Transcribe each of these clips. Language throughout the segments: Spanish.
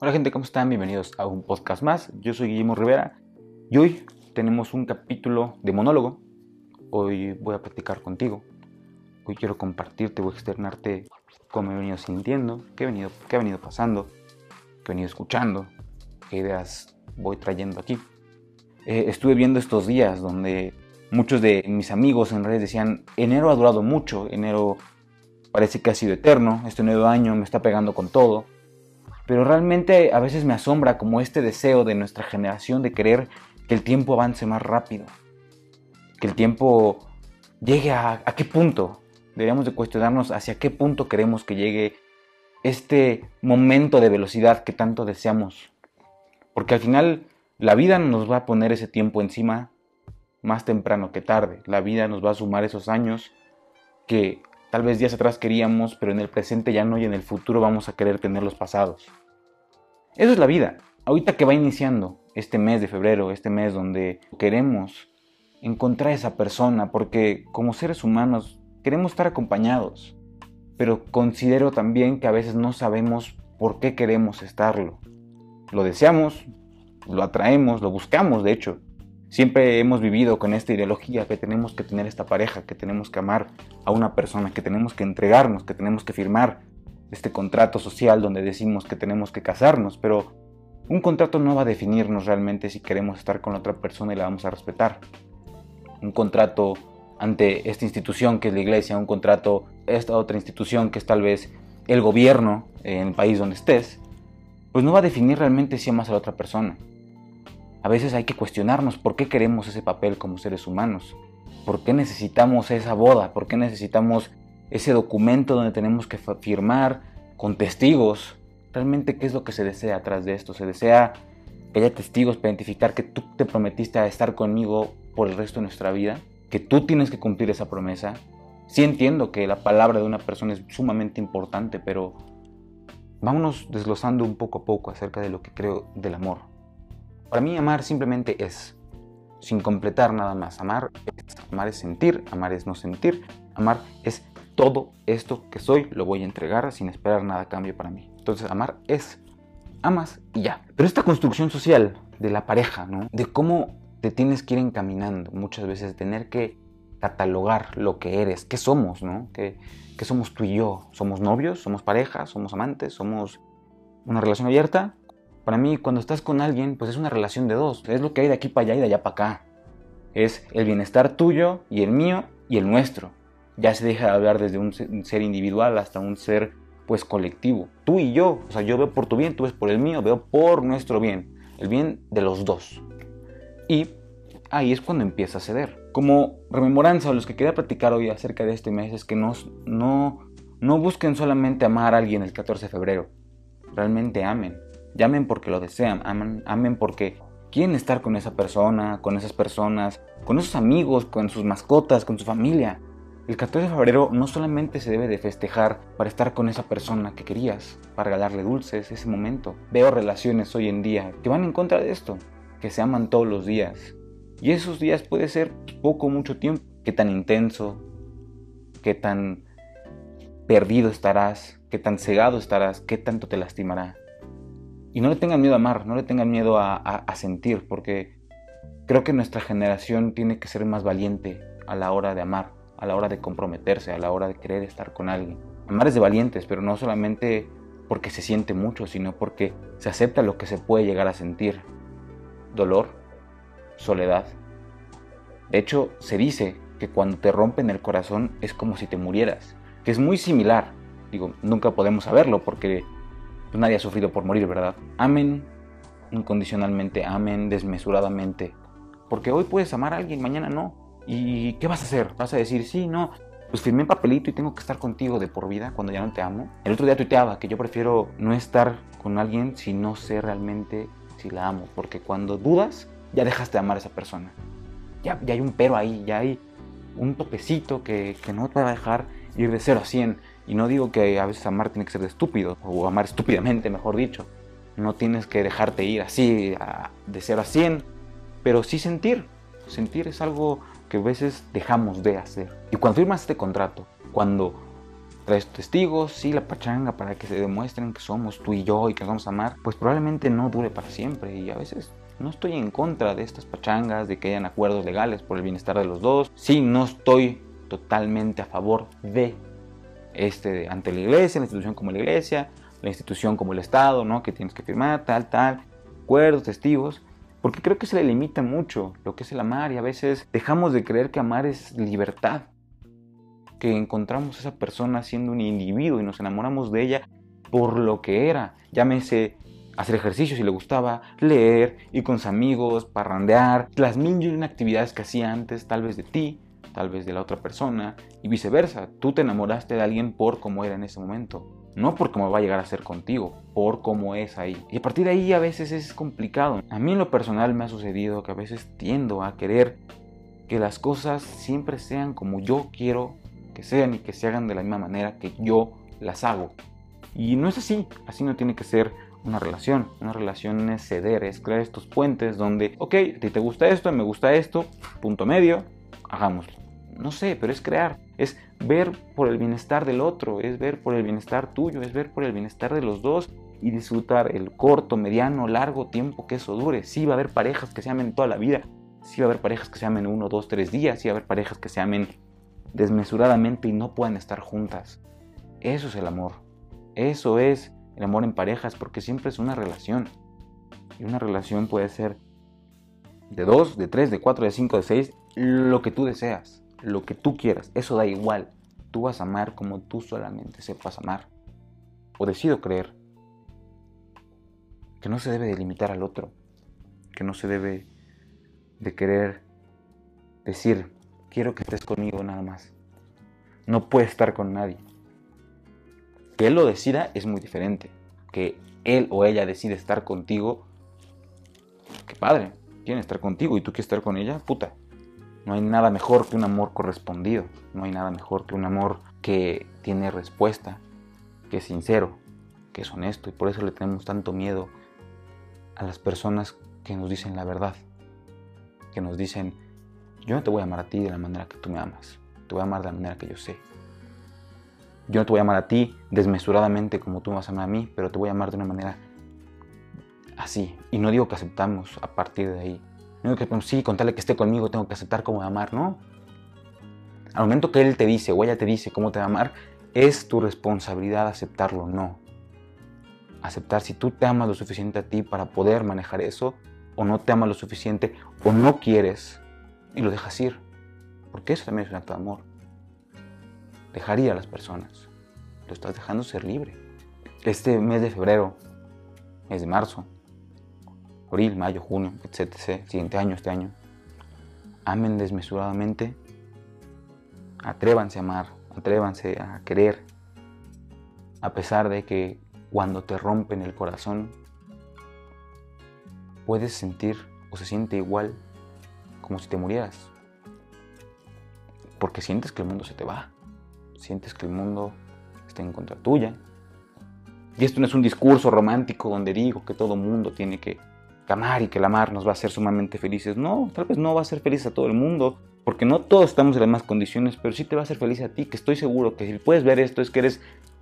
Hola gente, ¿cómo están? Bienvenidos a un podcast más. Yo soy Guillermo Rivera y hoy tenemos un capítulo de monólogo. Hoy voy a platicar contigo. Hoy quiero compartirte, a externarte cómo he venido sintiendo, qué, he venido, qué ha venido pasando, qué he venido escuchando, qué ideas voy trayendo aquí. Eh, estuve viendo estos días donde muchos de mis amigos en redes decían, enero ha durado mucho, enero parece que ha sido eterno, este nuevo año me está pegando con todo pero realmente a veces me asombra como este deseo de nuestra generación de querer que el tiempo avance más rápido, que el tiempo llegue a, qué punto. Deberíamos de cuestionarnos hacia qué punto queremos que llegue este momento de velocidad que tanto deseamos. Porque al final la vida nos va a poner ese tiempo encima más temprano que tarde. La vida nos va a sumar esos años que Tal vez días atrás queríamos, pero en el presente ya no y en el futuro vamos a querer tener los pasados. Eso es la vida. Ahorita que va iniciando este mes de febrero, este mes donde queremos encontrar a esa persona, porque como seres humanos queremos estar acompañados, pero considero también que a veces no sabemos por qué queremos estarlo. Lo deseamos, lo atraemos, lo buscamos, de hecho, Siempre hemos vivido con esta ideología que tenemos que tener esta pareja, que tenemos que amar a una persona, que tenemos que entregarnos, que tenemos que firmar este contrato social donde decimos que tenemos que casarnos, pero un contrato no va a definirnos realmente si queremos estar con la otra persona y la vamos a respetar. Un contrato ante esta institución que es la iglesia, un contrato esta otra institución que es tal vez el gobierno en el país donde estés, pues no va a definir realmente si amas a la otra persona. A veces hay que cuestionarnos por qué queremos ese papel como seres humanos, por qué necesitamos esa boda, por qué necesitamos ese documento donde tenemos que firmar con testigos. Realmente, ¿qué es lo que se desea atrás de esto? Se desea que haya testigos para identificar que tú te prometiste a estar conmigo por el resto de nuestra vida, que tú tienes que cumplir esa promesa. Sí entiendo que la palabra de una persona es sumamente importante, pero vámonos desglosando un poco a poco acerca de lo que creo del amor. Para mí amar simplemente es, sin completar nada más. Amar es, amar es sentir, amar es no sentir, amar es todo esto que soy, lo voy a entregar sin esperar nada a cambio para mí. Entonces amar es, amas y ya. Pero esta construcción social de la pareja. De cómo te tienes que ir encaminando, muchas veces tener que catalogar lo que eres, qué somos, ¿no? ¿Qué, qué somos tú y yo? ¿Somos novios? ¿Somos pareja? ¿Somos amantes? ¿Somos una relación abierta? Para mí, cuando estás con alguien, pues es una relación de dos. Es lo que hay de aquí para allá y de allá para acá. Es el bienestar tuyo y el mío y el nuestro. Ya se deja de hablar desde un ser individual hasta un ser pues colectivo. Tú y yo, o sea, yo veo por tu bien, tú ves por el mío, veo por nuestro bien, el bien de los dos. Y ahí es cuando empieza a ceder. Como rememoranza, los que quería platicar hoy acerca de este mes es que no, no, no busquen solamente amar a alguien el 14 de febrero, realmente amen. Llamen porque lo desean, amen, amen porque quieren estar con esa persona, con esas personas, con esos amigos, con sus mascotas, con su familia. El 14 de febrero no solamente se debe de festejar para estar con esa persona que querías, para regalarle dulces ese momento. Veo relaciones hoy en día que van en contra de esto, que se aman todos los días. Y esos días puede ser poco o mucho tiempo. Qué tan intenso, qué tan perdido estarás, qué tan cegado estarás, qué tanto te lastimará. Y no le tengan miedo a amar, no le tengan miedo a, sentir, porque creo que nuestra generación tiene que ser más valiente a la hora de amar, a la hora de comprometerse, a la hora de querer estar con alguien. Amar es de valientes, pero no solamente porque se siente mucho, sino porque se acepta lo que se puede llegar a sentir. Dolor, soledad. De hecho, se dice que cuando te rompen el corazón es como si te murieras, que es muy similar. Digo, nunca podemos saberlo porque pues nadie ha sufrido por morir, ¿verdad? Amen incondicionalmente, amen desmesuradamente. Porque hoy puedes amar a alguien, mañana no. ¿Y qué vas a hacer? ¿Vas a decir, sí, no? Pues firmé un papelito y tengo que estar contigo de por vida cuando ya no te amo. El otro día tuiteaba que yo prefiero no estar con alguien si no sé realmente si la amo. Porque cuando dudas, ya dejaste de amar a esa persona. Ya, ya hay un pero ahí, ya hay un topecito que, que no te va a dejar ir de 0 a 100. Y no digo que a veces amar tiene que ser de estúpido, o amar estúpidamente, mejor dicho. No tienes que dejarte ir así, de 0 a 100, pero sí sentir. Sentir es algo que a veces dejamos de hacer. Y cuando firmas este contrato, cuando traes testigos, sí, la pachanga para que se demuestren que somos tú y yo y que nos vamos a amar, pues probablemente no dure para siempre y a veces no estoy en contra de estas pachangas, de que hayan acuerdos legales por el bienestar de los dos. Sí, no estoy totalmente a favor de este ante la iglesia, la institución como la iglesia, la institución como el Estado, ¿no? Que tienes que firmar, tal, tal, acuerdos, testigos, porque creo que se le limita mucho lo que es el amar y a veces dejamos de creer que amar es libertad, que encontramos a esa persona siendo un individuo y nos enamoramos de ella por lo que era, llámese hacer ejercicio si le gustaba, leer, ir con sus amigos, parrandear, las mil y una actividades que hacía antes, tal vez de ti, tal vez de la otra persona, y viceversa. Tú te enamoraste de alguien por cómo era en ese momento, no por cómo va a llegar a ser contigo, por cómo es ahí. Y a partir de ahí a veces es complicado. A mí en lo personal me ha sucedido que a veces tiendo a querer que las cosas siempre sean como yo quiero que sean y que se hagan de la misma manera que yo las hago. Y no es así, así no tiene que ser una relación. Una relación es ceder, es crear estos puentes donde, ok, a ti te gusta esto, me gusta esto, punto medio, hagámoslo. No sé, pero es crear, es ver por el bienestar del otro, es ver por el bienestar tuyo, es ver por el bienestar de los dos y disfrutar el corto, mediano, largo tiempo que eso dure. Sí va a haber parejas que se amen toda la vida, sí va a haber parejas que se amen uno, dos, tres días, sí va a haber parejas que se amen desmesuradamente y no puedan estar juntas. Eso es el amor. Eso es el amor en parejas, porque siempre es una relación. Y una relación puede ser de dos, de tres, de cuatro, de cinco, de seis, lo que tú deseas, lo que tú quieras. Eso da igual. Tú vas a amar como tú solamente sepas amar. O decido creer que no se debe de limitar al otro, que no se debe de querer decir, quiero que estés conmigo nada más. No puedes estar con nadie. Que él lo decida es muy diferente. Que él o ella decide estar contigo, qué padre, quieren estar contigo y tú quieres estar con ella, puta. No hay nada mejor que un amor correspondido. No hay nada mejor que un amor que tiene respuesta, que es sincero, que es honesto. Y por eso le tenemos tanto miedo a las personas que nos dicen la verdad. Que nos dicen, yo no te voy a amar a ti de la manera que tú me amas. Te voy a amar de la manera que yo sé. Yo no te voy a amar a ti desmesuradamente como tú vas a amar a mí, pero te voy a amar de una manera así. Y no digo que aceptamos a partir de ahí. No que, pues, sí, contarle que esté conmigo, tengo que aceptar cómo amar, ¿no? Al momento que él te dice o ella te dice cómo te va a amar, es tu responsabilidad aceptarlo, no. Aceptar si tú te amas lo suficiente a ti para poder manejar eso, o no te amas lo suficiente, o no quieres, y lo dejas ir. Porque eso también es un acto de amor dejaría a las personas. Lo estás dejando ser libre. Este mes de febrero, mes de marzo, abril, mayo, junio, etc. Siguiente año, este año. Amen desmesuradamente. Atrévanse a amar, atrévanse a querer. A pesar de que cuando te rompen el corazón, puedes sentir o se siente igual como si te murieras. Porque sientes que el mundo se te va sientes que el mundo está en contra tuya. Y esto no es un discurso romántico donde digo que todo mundo tiene que amar y que el amar nos va a hacer sumamente felices. No, tal vez no va a ser feliz a todo el mundo, porque no todos estamos en las mismas condiciones, pero sí te va a hacer feliz a ti, que estoy seguro que si puedes ver esto es que eres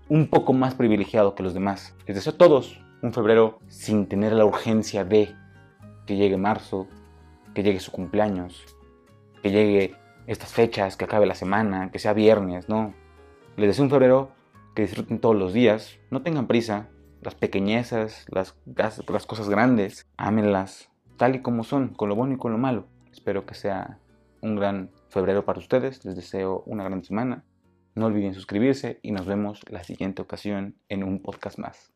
un poco más privilegiado que los demás. Les deseo a todos un febrero sin tener la urgencia de que llegue marzo, que llegue su cumpleaños, que llegue estas fechas, que acabe la semana, que sea viernes, ¿no? Les deseo un febrero que disfruten todos los días, no tengan prisa, las pequeñezas, las, cosas grandes, ámenlas tal y como son, con lo bueno y con lo malo. Espero que sea un gran febrero para ustedes, les deseo una gran semana. No olviden suscribirse y nos vemos la siguiente ocasión en un podcast más.